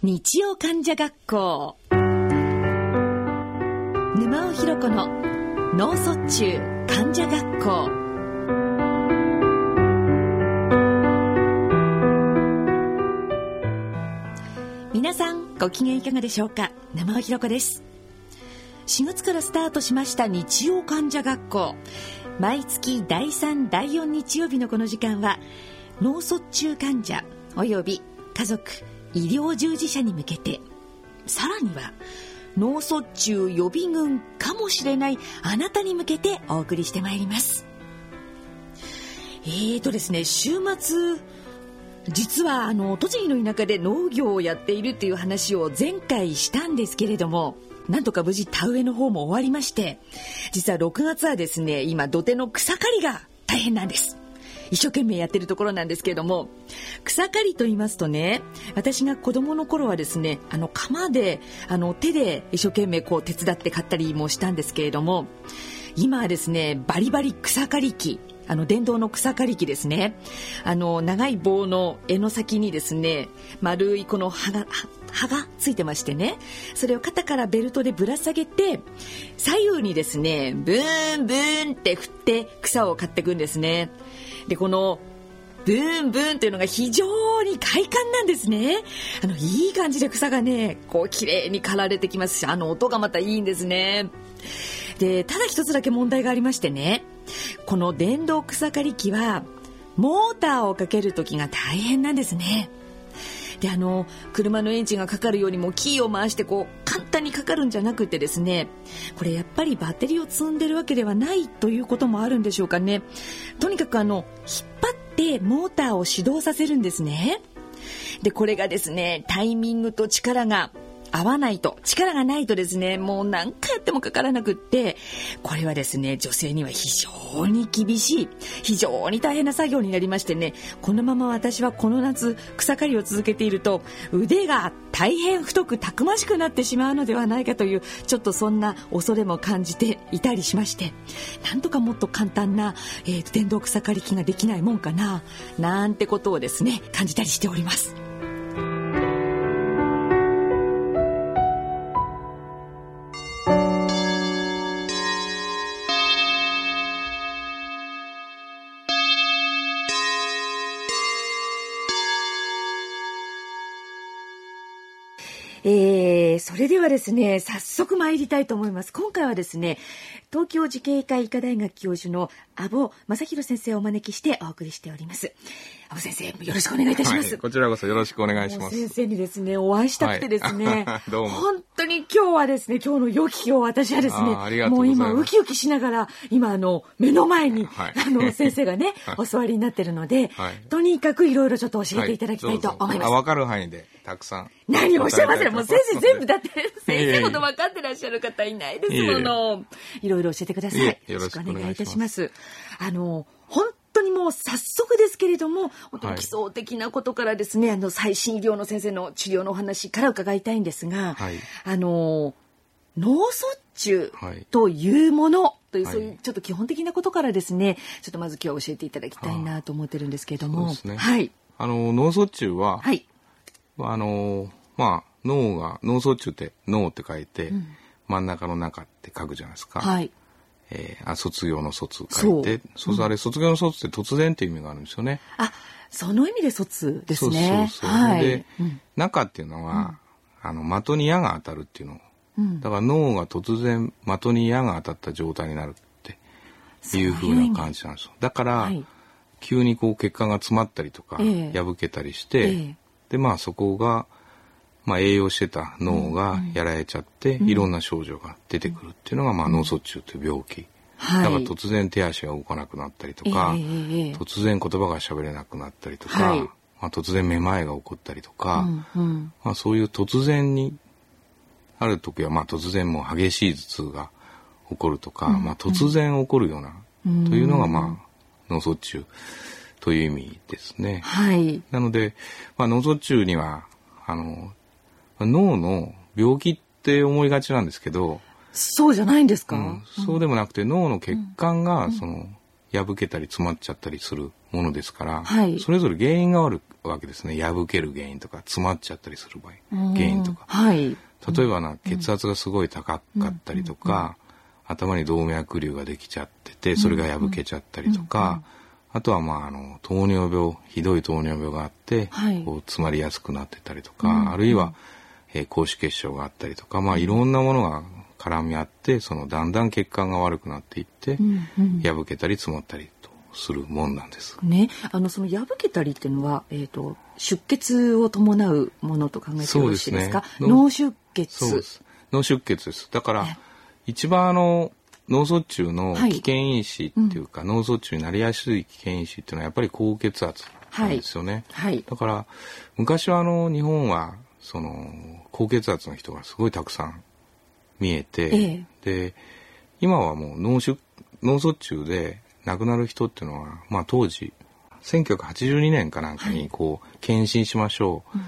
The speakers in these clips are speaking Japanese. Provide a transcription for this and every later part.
日曜患者学校。沼尾ひろ子の脳卒中患者学校。皆さんご機嫌いかがでしょうか？沼尾ひろ子です。4月からスタートしました日曜患者学校。毎月第3第4日曜日のこの時間は脳卒中患者および家族医療従事者に向けて。さらには脳卒中予備軍かもしれないあなたに向けてお送りしてまいります。えーとですね週末実はあの栃木の田舎で農業をやっているっていう話を前回したんですけれどもなんとか無事田植えの方も終わりまして実は6月はですね今土手の草刈りが大変なんです。一生懸命やってるところなんですけれども草刈りと言いますとね私が子供の頃はですねあの鎌であの手で一生懸命こう手伝って買ったりもしたんですけれども今はですねバリバリ草刈り機あの電動の草刈り機ですね。あの長い棒の柄の先にですね丸いこの刃が刃がついてましてねそれを肩からベルトでぶら下げて左右にですねブーンブーンって振って草を刈っていくんですね。でこのブーンブーンというのが非常に快感なんですね。あの、いい感じで草がね、こう綺麗に刈られてきますし、あの音がまたいいんですね。で、ただ一つだけ問題がありましてね、この電動草刈り機は、モーターをかける時が大変なんですね。であの車のエンジンがかかるようにもキーを回してこう簡単にかかるんじゃなくてですねこれやっぱりバッテリーを積んでるわけではないということもあるんでしょうかね。とにかくあの引っ張ってモーターを始動させるんですね。でこれがですねタイミングと力が合わないと力がないとですねもう何回やってもかからなくってこれはですね女性には非常に厳しい非常に大変な作業になりましてねこのまま私はこの夏草刈りを続けていると腕が大変太くたくましくなってしまうのではないかというちょっとそんな恐れも感じていたりしましてなんとかもっと簡単な、えー、電動草刈り機ができないもんかななんてことをですね感じたりしております。えー、それではですね、早速参りたいと思います。今回はですね、東京慈恵会医科大学教授の阿保正弘先生をお招きしてお送りしております。阿保先生、よろしくお願いいたします、はい。こちらこそよろしくお願いします。先生にですね、お会いしたくてですね、はい、どうも。本当に今日はですね、今日の良き日を私はですね、もう今ウキウキしながら、今あの、目の前に、はい、あの、先生がね、お座りになってるので、とにかくいろいろちょっと教えていただきたいと思います。わ、かる範囲で、たくさん。何をおっしゃいません。もう先生全部だって、先生ほど分かってらっしゃる方いないですもの。いろいろ教えてください。よろしくお願いいたします。あの、本当にもう早速ですけれども、本当に基礎的なことからですね、はい、あの、最新医療の先生の治療のお話から伺いたいんですが、はい、あの、脳卒中というもの、という、そういうちょっと基本的なことからですね、ちょっとまず今日は教えていただきたいなと思ってるんですけれども。ね、はい。あの、脳卒中は、はい。あの、まあ、脳が、脳卒中って脳って書いて、うん、真ん中の中って書くじゃないですか。はい。えー、あ卒業の卒書いて、そう、うん、あれ卒業の卒って突然っていう意味があるんですよね。あ、その意味で卒ですね。そうそうそう。はい、で、うん、中っていうのは、あの的に矢が当たるっていうの。だから脳が突然的に矢が当たった状態になるっていうふうな感じなんですよ。だから、はい、急にこう血管が詰まったりとか、えー、破けたりして、えー、でまあそこがまあ、栄養してた脳がやられちゃって、いろんな症状が出てくるっていうのが、まあ、脳卒中という病気。はい、だから突然手足が動かなくなったりとか、えー、突然言葉が喋れなくなったりとか、はい、まあ、突然めまいが起こったりとか、うんうん、まあ、そういう突然にある時はまあ突然もう激しい頭痛が起こるとか、うんうん、まあ、突然起こるような、というのがまあ脳卒中という意味ですね。はい、なので、まあ、脳卒中にはあの脳の病気って思いがちなんですけど、そうじゃないんですか、うん、そうでもなくて脳の血管がその破けたり詰まっちゃったりするものですから、はい、それぞれ原因があるわけですね。破ける原因とか詰まっちゃったりする場合原因とか、はい、例えばな血圧がすごい高かったりとか、頭に動脈瘤ができちゃっててそれが破けちゃったりとか、あとはまああの糖尿病ひどい糖尿病があって、はい、こう詰まりやすくなってたりとか、あるいは、えー、高脂血症があったりとかまあいろんなものが絡み合ってそのだんだん血管が悪くなっていって、うんうん、破けたり積もったりとするもんなんです。ね、あのその破けたりっていうのは、えっ、ー、と出血を伴うものと考えてよろしいですか？すね、脳出血。脳出血です。だから、一番あの脳卒中の危険因子っていうか、はいうん、脳卒中になりやすい危険因子っていうのはやっぱり高血圧なんですよね。はい、だから昔はあの日本はその高血圧の人がすごいたくさん見えて、ええ、で今はもう脳出脳卒中で亡くなる人っていうのは、まあ、当時1982年かなんかにこう、はい、検診しましょう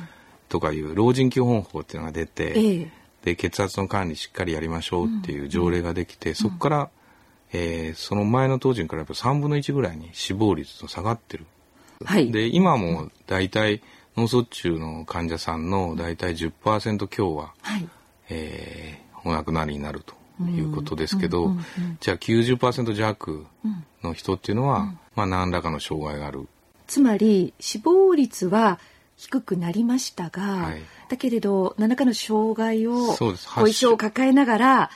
とかいう老人基本法っていうのが出て、え、で血圧の管理しっかりやりましょうっていう条例ができて、うん、そこから、えー、その前の当時に比べると3分の1ぐらいに死亡率と下がってる。はい、で今も大体脳卒中の患者さんの大体10%強は、はい、えーお亡くなりになるということですけど、じゃあ90%弱の人っていうのは、まあ何らかの障害がある。つまり死亡率は低くなりましたが、はい、だけれど何らかの障害を後遺症を抱えながら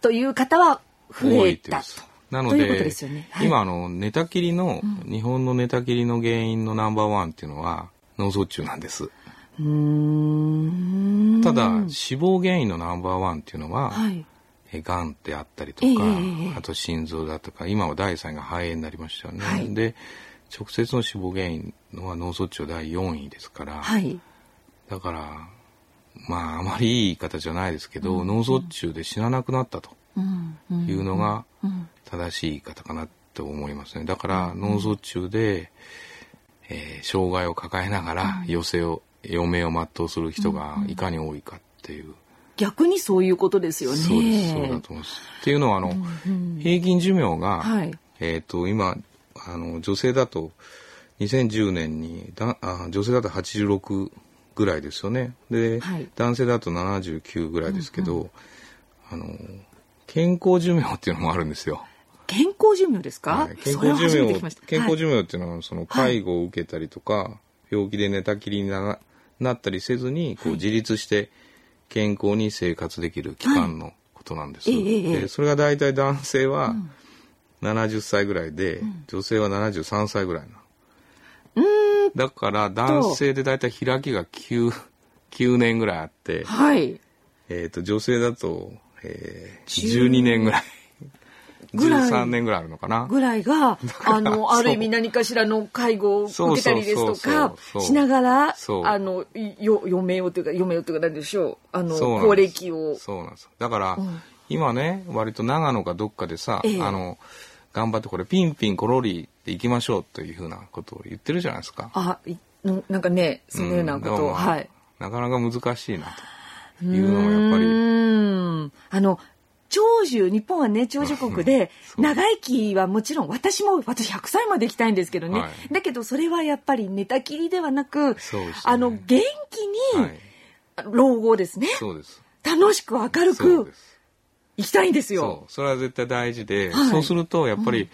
という方は増えたと。なので、ね。はい、今あの寝たきりの、うん、日本の寝たきりの原因のナンバーワンっていうのは脳卒中なんです。ただ死亡原因のナンバーワンっていうのは、はい、えがんであったりとか、えー、あと心臓だとか今は第3位が肺炎になりましたよね。はい、で直接の死亡原因のは脳卒中第4位ですから、はい、だからまああまりいい言い方じゃないですけど、うん、脳卒中で死ななくなったというのが正しい言い方かなと思いますね。だから脳卒中で、えー、障害を抱えながら余生を余命を全うする人がいかに多いかっていう。逆にそういうことですよね。そうです、そうだと思います。っていうのは、あの、うん。うん、平均寿命が、はい、えっ、と、今、あの、女性だと、2010年にだあ女性だと86ぐらいですよね。で、はい、男性だと79ぐらいですけど、うんうん、あの、健康寿命っていうのもあるんですよ。健康寿命ですか、はい、健康寿命、健康寿命っていうのは、その介護を受けたりとか、病気で寝たきりにななったりせずにこう自立して健康に生活できる期間のことなんです。はい、でそれが大体男性は70歳ぐらいで、うん、女性は73歳ぐらいな。だから男性で大体開きが 9, 9年ぐらいあって、はい、えーと、女性だと、えー、12年ぐらい。ぐらい。13年ぐらいあるのかな。ぐらいがあのある意味何かしらの介護を受けたりですとかしながらあのよ余命をというか余命をというか何でしょう。あの高齢期を。そうなんです。だから、うん、今ね割と長野かどっかでさ、ええ、あの頑張ってこれピンピンコロリって行きましょうというふうなことを言ってるじゃないですか。あなんかねそのようなこと。を、うん、はい。なかなか難しいなというのはやっぱり。あの長寿、日本はね、長寿国で、長生きはもちろん、私も、私100歳まで生きたいんですけどね。はい、だけど、それはやっぱり寝たきりではなく、ね、あの、元気に、老後ですね。そうです。楽しく明るく、生きたいんですよ。そう。それは絶対大事で、はい、そうすると、やっぱり、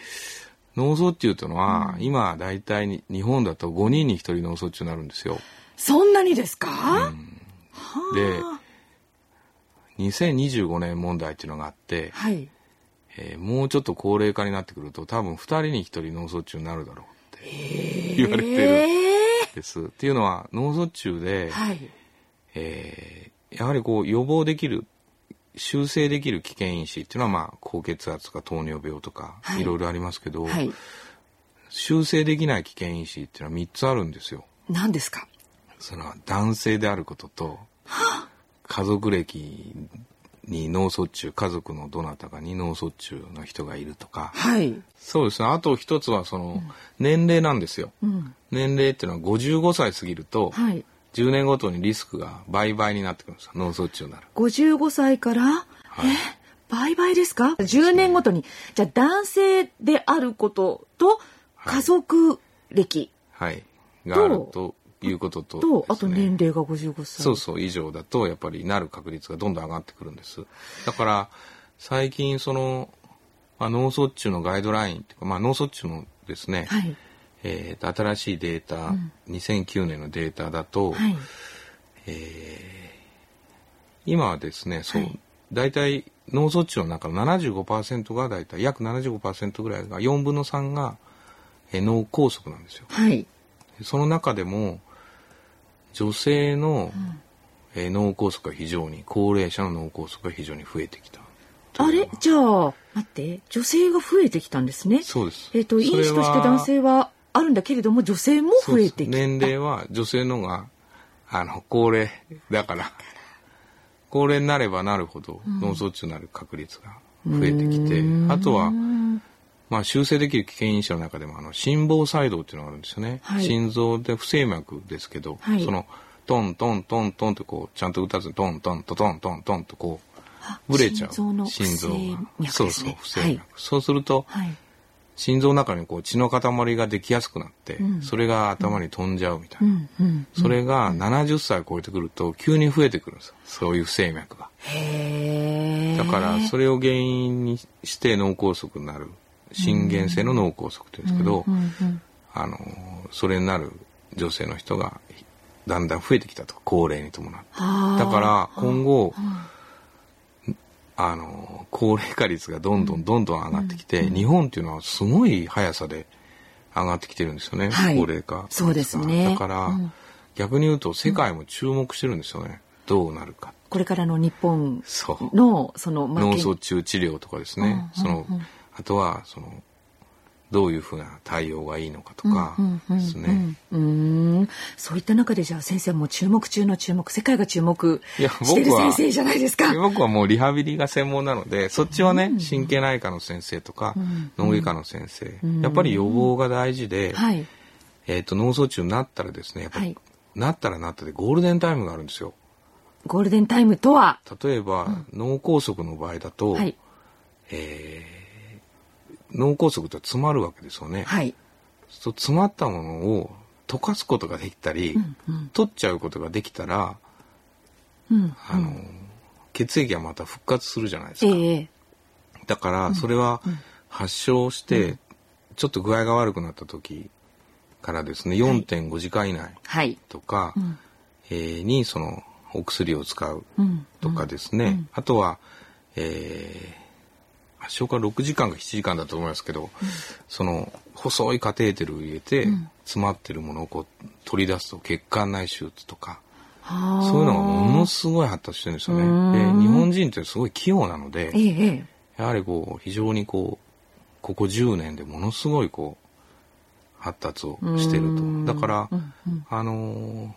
脳卒中というのは、うん、今、大体に、日本だと5人に1人脳卒中になるんですよ。そんなにですか、うん、で、2025年問題っていうのがあって、はいえー、もうちょっと高齢化になってくると多分2人に1人脳卒中になるだろうって言われてるんです。っていうのは脳卒中で、はいえー、やはりこう予防できる修正できる危険因子っていうのは、まあ、高血圧とか糖尿病とか、はい、いろいろありますけど、はい、修正できない危険因子っていうのは3つあるんですよ。何ですか？その男性であることと、は家族歴に脳卒中家族のどなたかに脳卒中の人がいるとか、はい、そうですね。あと一つはその年齢なんですよ、うん、年齢っていうのは55歳過ぎると、はい、10年ごとにリスクが倍々になってくるんですよ脳卒中になる55歳から、はい、え？倍々ですか ?10 年ごとに。じゃあ男性であることと家族歴。はい。があるということと、ね、と、あと年齢が55歳。そうそう、以上だと、やっぱりなる確率がどんどん上がってくるんです。だから、最近その、まあ、脳卒中のガイドラインっていうか、まあ、脳卒中のですね、はい、えー、新しいデータ、うん、2009年のデータだと、はい、えー、今はですね、そう、はい、大体脳卒中の中の75%が大体約75%ぐらいが4分の3が、えー、脳梗塞なんですよ。はい、その中でも女性の、うん、えー、脳梗塞が非常に高齢者の脳梗塞が非常に増えてきた。あれ？じゃあ待って女性が増えてきたんですね。そうです。えっ、ー、と因子として男性はあるんだけれども女性も増えてきた。年齢は女性のがあの高齢だから。高齢になればなるほど脳卒中になる確率が増えてきて、うん、あとはまあ、修正できる危険因子の中でもあの心房細動っていうのがあるんですよね、はい、心臓で不整脈ですけど、はい、そのトントントントンとこうちゃんと打たずにトントントントントンとこうブレちゃう。心臓が、ね、そうそう不整脈、はい、そうすると、心臓の中にこう血の塊ができやすくなって、うん、それが頭に飛んじゃうみたいな、うんうん、それが70歳超えてくると急に増えてくるんですそういう不整脈が。だからそれを原因にして脳梗塞になる。心原性の脳梗塞って言うんですけど、あのそれになる女性の人がだんだん増えてきたと。高齢に伴って。だから今後あの高齢化率がどんどんどんどん上がってきて、うん、日本っていうのはすごい速さで上がってきてるんですよね、はい、高齢化そうですね。だから、うん、逆に言うと世界も注目してるんですよね、どうなるか。これからの日本のその脳卒中治療とかですね、そのあとはそのどういうふうな対応がいいのかとかですね。うん。そういった中でじゃあ先生も注目中の注目世界が注目してる先生じゃないですか。僕はもうリハビリが専門なのでそっちはね、神経内科の先生とか、脳外科の先生、やっぱり予防が大事で、はい、えっ、と脳卒中になったらですねやっぱり、はい、なったらなったでゴールデンタイムがあるんですよ。ゴールデンタイムとは？例えば、脳梗塞の場合だと、はい、えー脳梗塞って詰まるわけですよね。はい。そう詰まったものを溶かすことができたり、うんうん、取っちゃうことができたら、うん、あの血液がまた復活するじゃないですか。えー、だからそれは発症して、ちょっと具合が悪くなった時からですね、4.5時間以内とか、はい、えー、にそのお薬を使うとかですね、うんうん、あとは、えー発症から6時間か7時間だと思いますけど、うん、その細いカテーテルを入れて、詰まってるものをこう取り出すと血管内手術とかそういうのがものすごい発達してるんですよね。で日本人ってすごい器用なので、ええ、やはりこう非常にこうここ10年でものすごいこう発達をしてると。だから、うんうん、あのー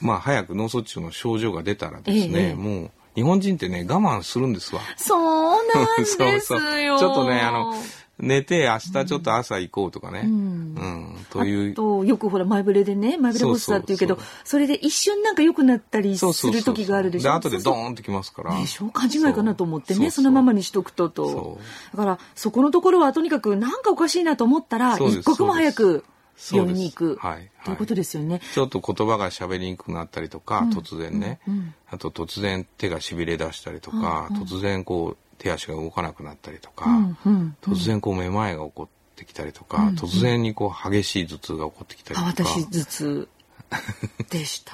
まあ早く脳卒中の症状が出たらですね、ええ、もう日本人ってね、我慢するんですわ。そうなんですよ そうそう。ちょっとね、あの、寝て明日ちょっと朝行こうとかね。うん。うん、という。と、よくほら、前触れでね、前触れ発作って言うけど、それで一瞬なんか良くなったりする時があるでしょ？で、後でドーンときますから。ね、そう勘違いかなと思ってね、そのままにしとくとと。だから、そこのところはとにかくなんかおかしいなと思ったら、一刻も早く病院に行く。はい。ということですよね。ちょっと言葉が喋りにくくなったりとか、突然ね、あと突然手がしびれ出したりとか、突然こう手足が動かなくなったりとか、突然こうめまいが起こってきたりとか、突然にこう激しい頭痛が起こってきたりとか。私頭痛。でした。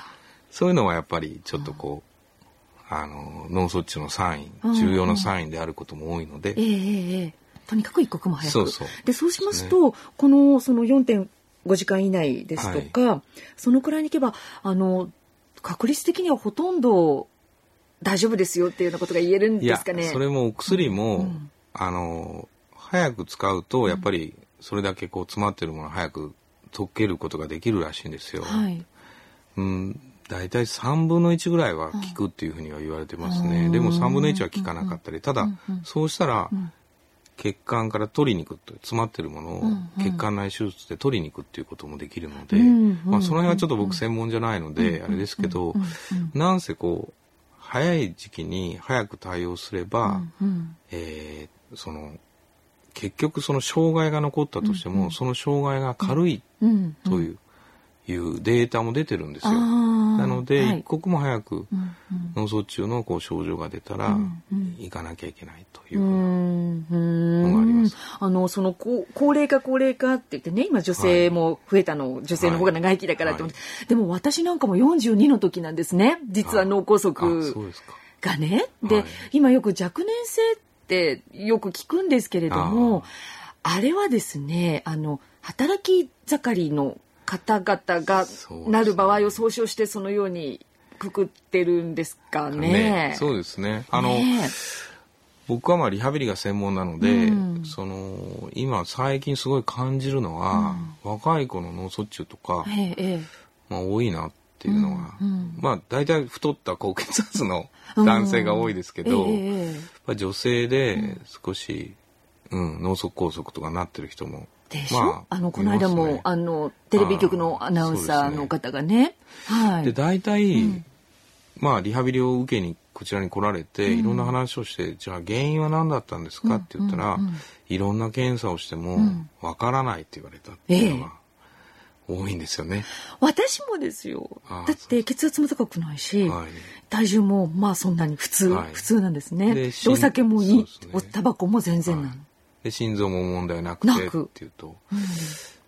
そういうのはやっぱりちょっとこう、あの脳卒中のサイン、重要なサインであることも多いので、ええとにかく一刻も早く。そうでそうしますと、このその4.5 5時間以内ですとか、はい、そのくらいにいけばあの確率的にはほとんど大丈夫ですよっていうようなことが言えるんですかね。それもお薬も、うん、あの早く使うとやっぱりそれだけこう詰まってるものを早く溶けることができるらしいんですよ。はい、うん。大体3分の1ぐらいは効くっていうふうには言われてますね。でも3分の1は効かなかったり、ただ、そうしたら、血管から取りに行くと詰まってるものを血管内手術で取りに行くっていうこともできるので、まあ、その辺はちょっと僕専門じゃないのであれですけど、なんせこう早い時期に早く対応すれば、えー、その結局その障害が残ったとしても、その障害が軽いといういうデータも出てるんですよ。なので、はい、一刻も早く脳卒中のこう症状が出たら、行かなきゃいけないというのがあります。あのその高高齢化高齢化って言ってね今女性も増えたの、はい、女性の方が長生きだからって思って、はい、でも私なんかも42の時なんですね。実は脳梗塞がね。で、今よく若年性ってよく聞くんですけれどもあれはですねあの働き盛りの方々がなる場合を総称してそのようにくくってるんですかね。ね。そうですね。あの、ね、僕はまあリハビリが専門なので、うん、その今最近すごい感じるのは、うん、若い子の脳卒中とか、ええ、まあ多いなっていうのは、うん、まあ大体太った高血圧の男性が多いですけど、ええ、女性で少し、うん、脳卒梗塞とかなってる人もでしょ、まあ、あのこの間も、ね、あのテレビ局のアナウンサーの方がね。ね。はい、で大体、うん、まあリハビリを受けにこちらに来られて、いろんな話をしてじゃあ原因は何だったんですか？って言ったら、いろんな検査をしてもわからないって言われたっていうのが。多いんですよね。私もですよ。だって血圧も高くないし、はい、体重もまあそんなに普通、はい、普通なんですね。お酒もいい、ね、おタバコも全然なの。はいで心臓も問題なくてっていうと、うん、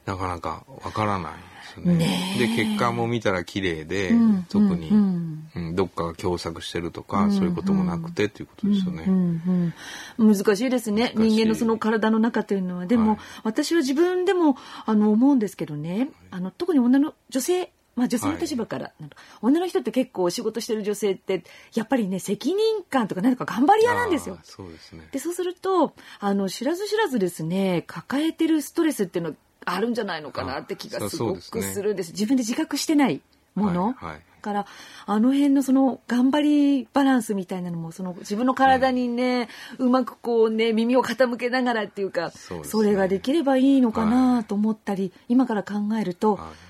なかなかわからないですね。ねで結果も見たら綺麗で、うん、特に、うん、うん、どっかが狭窄してるとか、うん、そういうこともなくてっていうことですよね。うん難しいですね。人間のその体の中というのは。でも、はい、私は自分でもあの思うんですけどね、あの特に女の女性まあ、女性の立場から、はい、女の人って結構仕事してる女性ってやっぱりね責任感とか何か頑張り屋なんですよ。そうですね。でそうするとあの知らず知らずですね抱えてるストレスっていうのあるんじゃないのかなって気がすごくするんです。ですね、自分で自覚してないもの、はいはい、からあの辺のその頑張りバランスみたいなのもその自分の体にね、うん、うまくこうね耳を傾けながらっていうかそ、ね,、れができればいいのかなと思ったり、はい、今から考えると、はい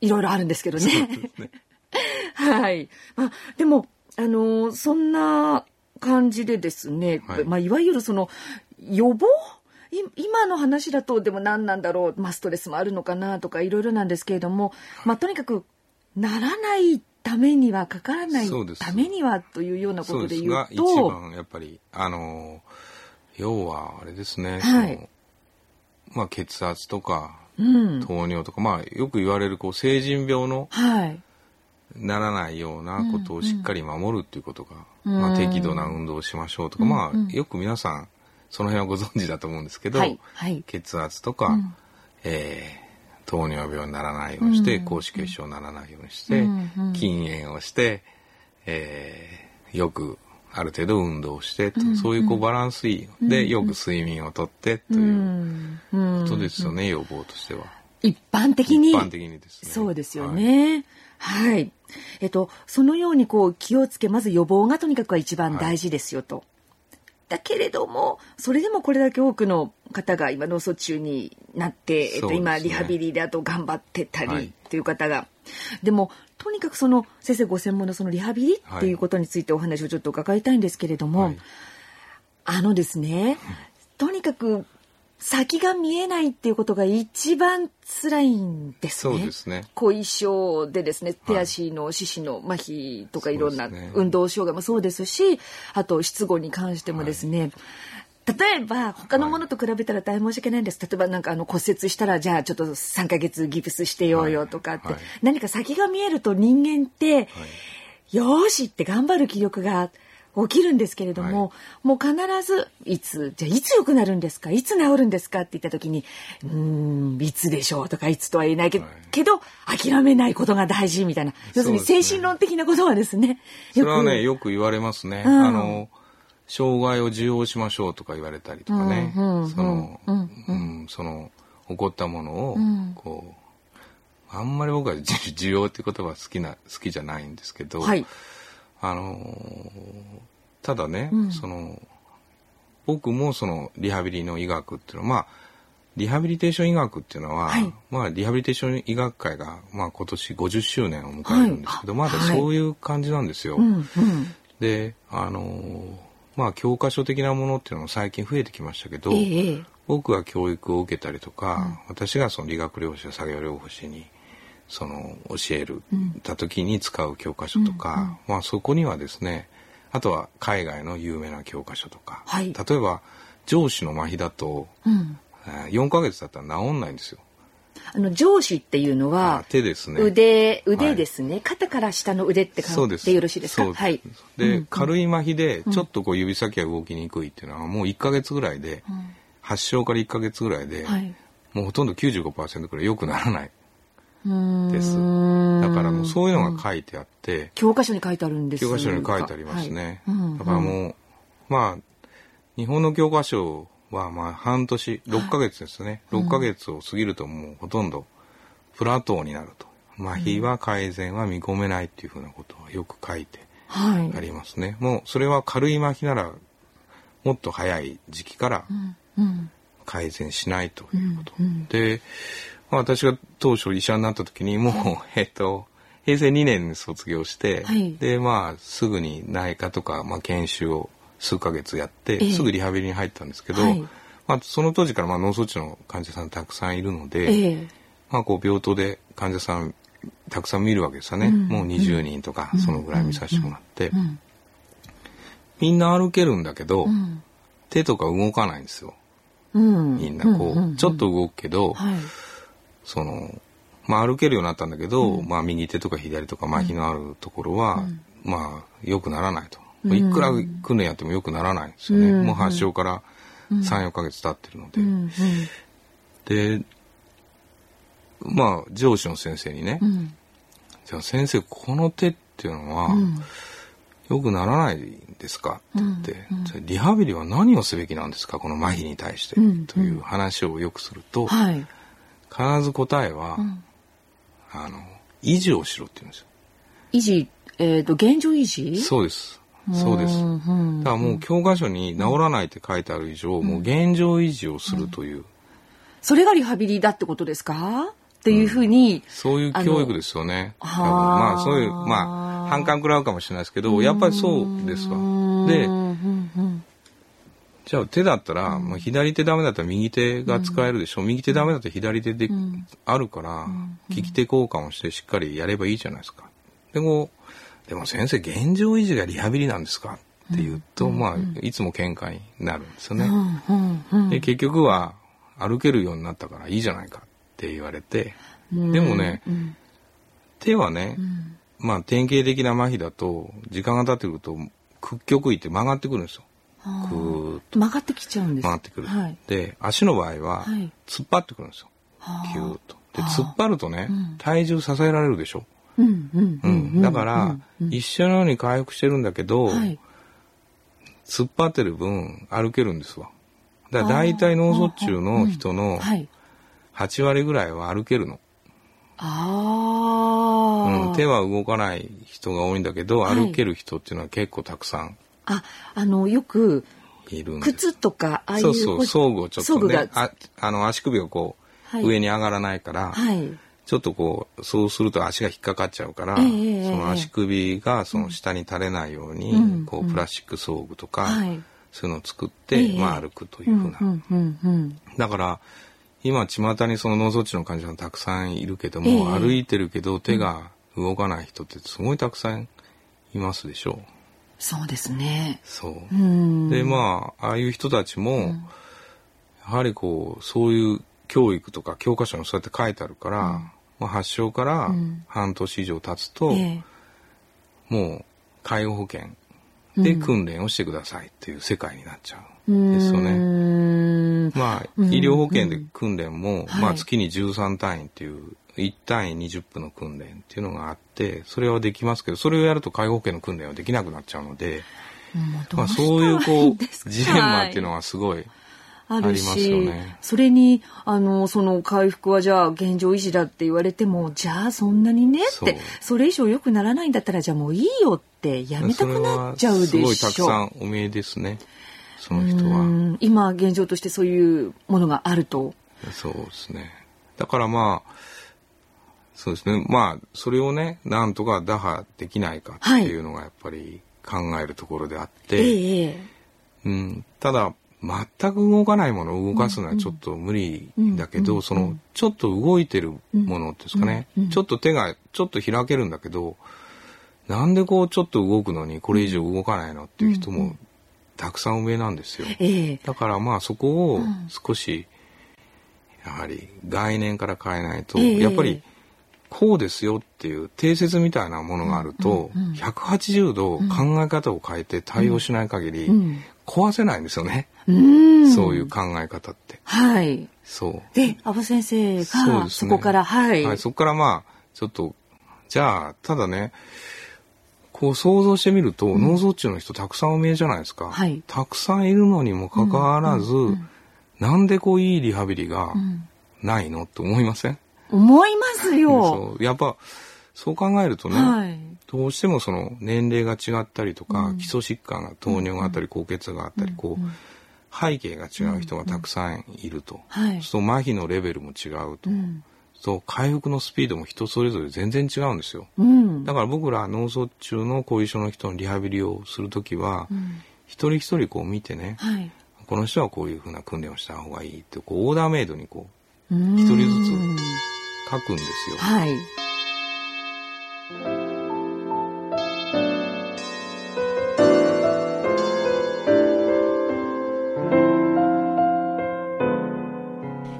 いろいろあるんですけどね。ね。はい。まあ、でも、あのー、そんな感じでですね、はい、まあ、いわゆるその、予防？今の話だとでも何なんだろう、まあ、ストレスもあるのかなとかいろいろなんですけれども、まあ、とにかくならないためにはかからないためにはというようなことで言うと一番やっぱりあの要はあれですね、はい、まあ、血圧とか糖尿とか、まあ、よく言われるこう成人病の、はい、ならないようなことをしっかり守るっていうことが、うん。うん、まあ、適度な運動をしましょうとか、うん、まあよく皆さんその辺はご存知だと思うんですけど、はい。はい、血圧とか、うん、えー、糖尿病にならないようにして、高脂血症にならないようにして、禁煙をして、えー、よくある程度運動してと、うんうん、そういうこうバランスいいで、よく睡眠をとってということですよね、予防としては。一般的に。一般的にですね。そうですよね。はい、はい。えっと、そのようにこう気をつけ、まず予防がとにかくは一番大事ですよと。はい、だけれども、それでもこれだけ多くの方が今脳卒中になって、えっと、今リハビリであと頑張ってたりという方が、でもとにかくその先生ご専門のそのリハビリっていうことについてお話をちょっと伺いたいんですけれども、はい、あのですねとにかく先が見えないっていうことが一番辛いんですね。そうですね。後遺症でですね、手足の四肢の麻痺とかいろんな運動障害もそうですし、あと失語に関してもですね、はい。例えば他のものと比べたら大申し訳ないんです。例えばなんかあの骨折したらじゃあちょっと3ヶ月ギプスしてようよとかって、はい。はい、何か先が見えると人間って、はい、よしって頑張る気力が起きるんですけれども、もう必ずいつじゃあいつ良くなるんですか？いつ治るんですか？って言った時にうんいつでしょうとかいつとは言えないけど,、けど諦めないことが大事みたいな。要するに精神論的なことはですねそれはねよく。言われますね。うん、あの障害を受容しましょうとか言われたりとかね、その、うん、その起こったものを、こうあんまり僕は需要って言葉好きな好きじゃないんですけど、はい、あのただね、うん、その僕もそのリハビリの医学っていうのはまあリハビリテーション医学っていうのは、はい、まあリハビリテーション医学会がまあ今年50周年を迎えるんですけど、はい、まだそういう感じなんですよ。はいうんうん。であのまあ教科書的なものっていうのも最近増えてきましたけど、ええ僕が教育を受けたりとか、私がその理学療法士や作業療法士にその教える、た時に使う教科書とか、まあそこにはですねあとは海外の有名な教科書とか、はい。例えば上司の麻痺だと、うん。えー4ヶ月だったら治んないんですよ。あの上司っていうのあは手ですね。腕腕ですね、肩から下の腕って感じでよろしいですか？はい。で、軽い麻痺でちょっとこう指先が動きにくいっていうのはもう1ヶ月ぐらいで、発症から1ヶ月ぐらいで、はい。もうほとんど95%くらい良くならない。うんです。だからもうそういうのが書いてあって、教科書に書いてあるんです教科書に書いてありますね。はい。うんだからもう、まあ、日本の教科書はまあ半年、6ヶ月ですね。6ヶ月を過ぎるともうほとんどプラトーになると。麻痺は改善は見込めないっていうふうなことはよく書いてはい。ありますね。もうそれは軽い麻痺ならもっと早い時期からうん。改善しないということ。で、まあ、私が当初医者になった時にもう、えっと、平成2年に卒業して、はい。で、まあ、すぐに内科とか、まあ、研修を数ヶ月やって、ええ。すぐリハビリに入ったんですけど、はい。まあ、その当時からまあ脳卒中の患者さんたくさんいるので、ええ。まあ、こう病棟で患者さんたくさん見るわけですよね。もう20人とか、そのぐらい見させてもらって、ん。みんな歩けるんだけど、ん。手とか動かないんですよ。うん。みんなこう、ちょっと動くけど、はいその、まあ歩けるようになったんだけど、まあ右手とか左とか麻痺のあるところは、まあ良くならないと。いくら訓練やっても良くならないんですよね。もう発症から3、4ヶ月経ってるので。うん。うん。で、まあ上司の先生にね、うん。じゃあ先生この手っていうのは、良くならないんですか？って言って、じゃあリハビリは何をすべきなんですか？この麻痺に対して、うん。という話をよくすると、はい必ず答えは、あの維持をしろって言うんですよ。維持えっと現状維持？そうです。そうです。んうん。だからもう教科書に治らないって書いてある以上、もう現状維持をするという、それがリハビリだってことですか？っていうふうにそういう教育ですよね。あまあそういう、まあ反感食らうかもしれないですけど、やっぱりそうですわ。で、うんうんじゃあ手だったら、まあ、左手ダメだったら右手が使えるでしょ。右手ダメだったら左手であるから、利き手交換をしてしっかりやればいいじゃないですか。でも、でも先生、現状維持がリハビリなんですか？って言うと、まあ、いつも喧嘩になるんですよね。うん。うん。うん。で、結局は歩けるようになったからいいじゃないか。って言われて、でもね、手はね、まあ典型的な麻痺だと、時間が経ってくると、屈曲位って曲がってくるんですよ。くーっと曲がってきちゃうんです。曲がってくる。はい。で、足の場合ははい、突っ張ってくるんですよ。キューッと。で、突っ張るとね、体重支えられるでしょ？うんうんうん。だから、一緒のように回復してるんだけど、はい。突っ張ってる分、歩けるんですわ。だから大体脳卒中の人のはい。8割ぐらいは歩けるの。ああ、うん、手は動かない人が多いんだけど、はい。歩ける人っていうのは結構たくさんああのよく。靴とかああいうそうそう、装具をちょっとね、ああの足首がこう、はい。上に上がらないから、はい。ちょっとこう、そうすると足が引っかかっちゃうから、ええその足首がその下に垂れないように、うん。こう、プラスチック装具とか、はい。そういうのを作って、ええ。まあ歩くというふうな。うんうんうんだから、今、巷にその脳卒中の患者さんたくさんいるけども、ええ。歩いてるけど手が動かない人ってすごいたくさんいますでしょう。そうですね。そう。うん。で、まあ、ああいう人たちも、やはりこう、そういう教育とか教科書にそうやって書いてあるから、まあ、発症から半年以上経つと、ええ。もう介護保険で訓練をしてくださいっていう世界になっちゃう。ん。ですようね。まあ、医療保険で訓練も、はい。まあ月に13単位っていう、1単位20分の訓練っていうのがあって、それはできますけど、それをやると介護保険の訓練はできなくなっちゃうので、まあそういうこう、ジレンマっていうのはすごい、あるありますし、よねそれにあのその回復はじゃあ現状維持だって言われてもじゃあそんなにねってそれ以上良くならないんだったらじゃあもういいよってやめたくなっちゃうでしょすごいたくさんお見えですね。その人うは。ん今現状としてそういうものがあると。そうですね。だからまあ、そうですね。まあ、それをね、なんとか打破できないかっていうのがやっぱり考えるところであって、ええ、うん、ただ全く動かないものを動かすのはちょっと無理だけど、うんうん、そのちょっと動いてるものですかね、うんうん、ちょっと手がちょっと開けるんだけどなんでこうちょっと動くのにこれ以上動かないのっていう人もたくさん上なんですよ、えだからまあそこを少しやはり概念から変えないと、やっぱりこうですよっていう定説みたいなものがあると、180度考え方を変えて対応しない限り壊せないんですよね。そういう考え方って。はい。そう。で、阿部先生がそ,、そこから、はい。はい、そこからまあ、ちょっと、じゃあ、ただね、こう想像してみると、うん、脳卒中の人たくさんお見えじゃないですか。はい、たくさんいるのにもかかわらず、うんうんうん、なんでこういいリハビリがないの？って思いません？思いますよ。そう。やっぱそう考えるとね、はい、どうしてもその年齢が違ったりとか、うん、基礎疾患が糖尿があったり高血があったり、こう、背景が違う人がたくさんいると、はい、そう麻痺のレベルも違うと、そう回復のスピードも人それぞれ全然違うんですよ、うん、だから僕ら脳卒中の後遺症の人のリハビリをする時は、うん、一人一人こう見てね、はい、この人はこういうふうな訓練をした方がいいってこうオーダーメイドにこう一人ずつ書くんですよ。はい。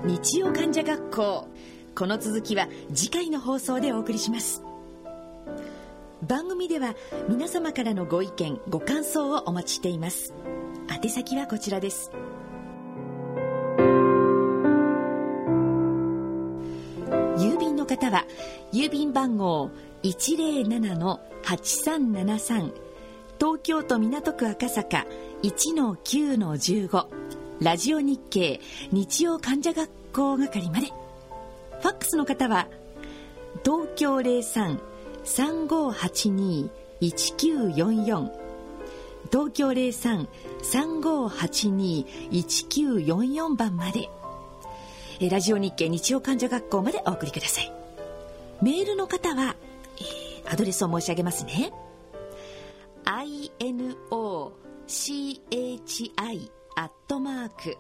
日曜患者学校。この続きは次回の放送でお送りします。番組では皆様からのご意見ご感想をお待ちしています。宛先はこちらです方は郵便番号107-8373東京都港区赤坂1-9-15ラジオ日経日曜患者学校係まで。ファックスの方は東京03-3582-1944東京03-3582-1944番まで。ラジオ日経日曜患者学校までお送りください。メールの方は、えー、アドレスを申し上げますね。Inochi アットマーク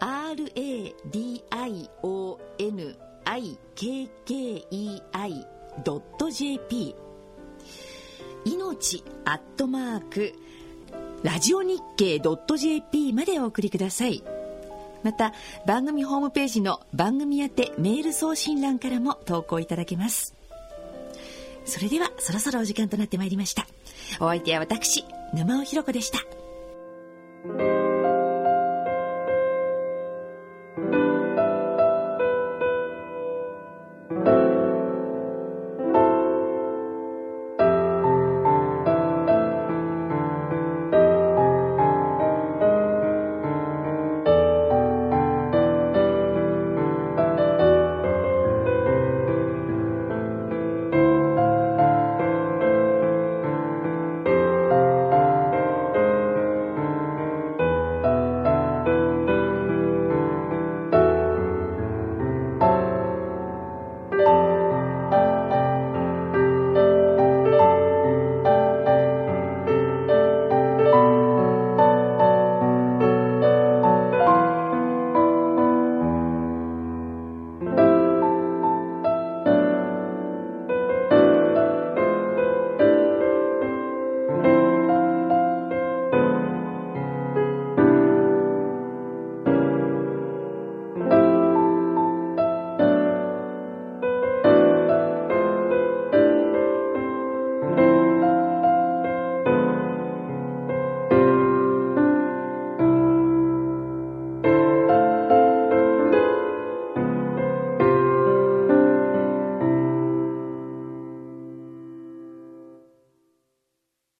radionikkei.jp 命アットマークラジオ日経 .jp までお送りください。また番組ホームページの番組宛てメール送信欄からも投稿いただけます。それではそろそろお時間となってまいりました。お相手は私沼尾ひろ子でした。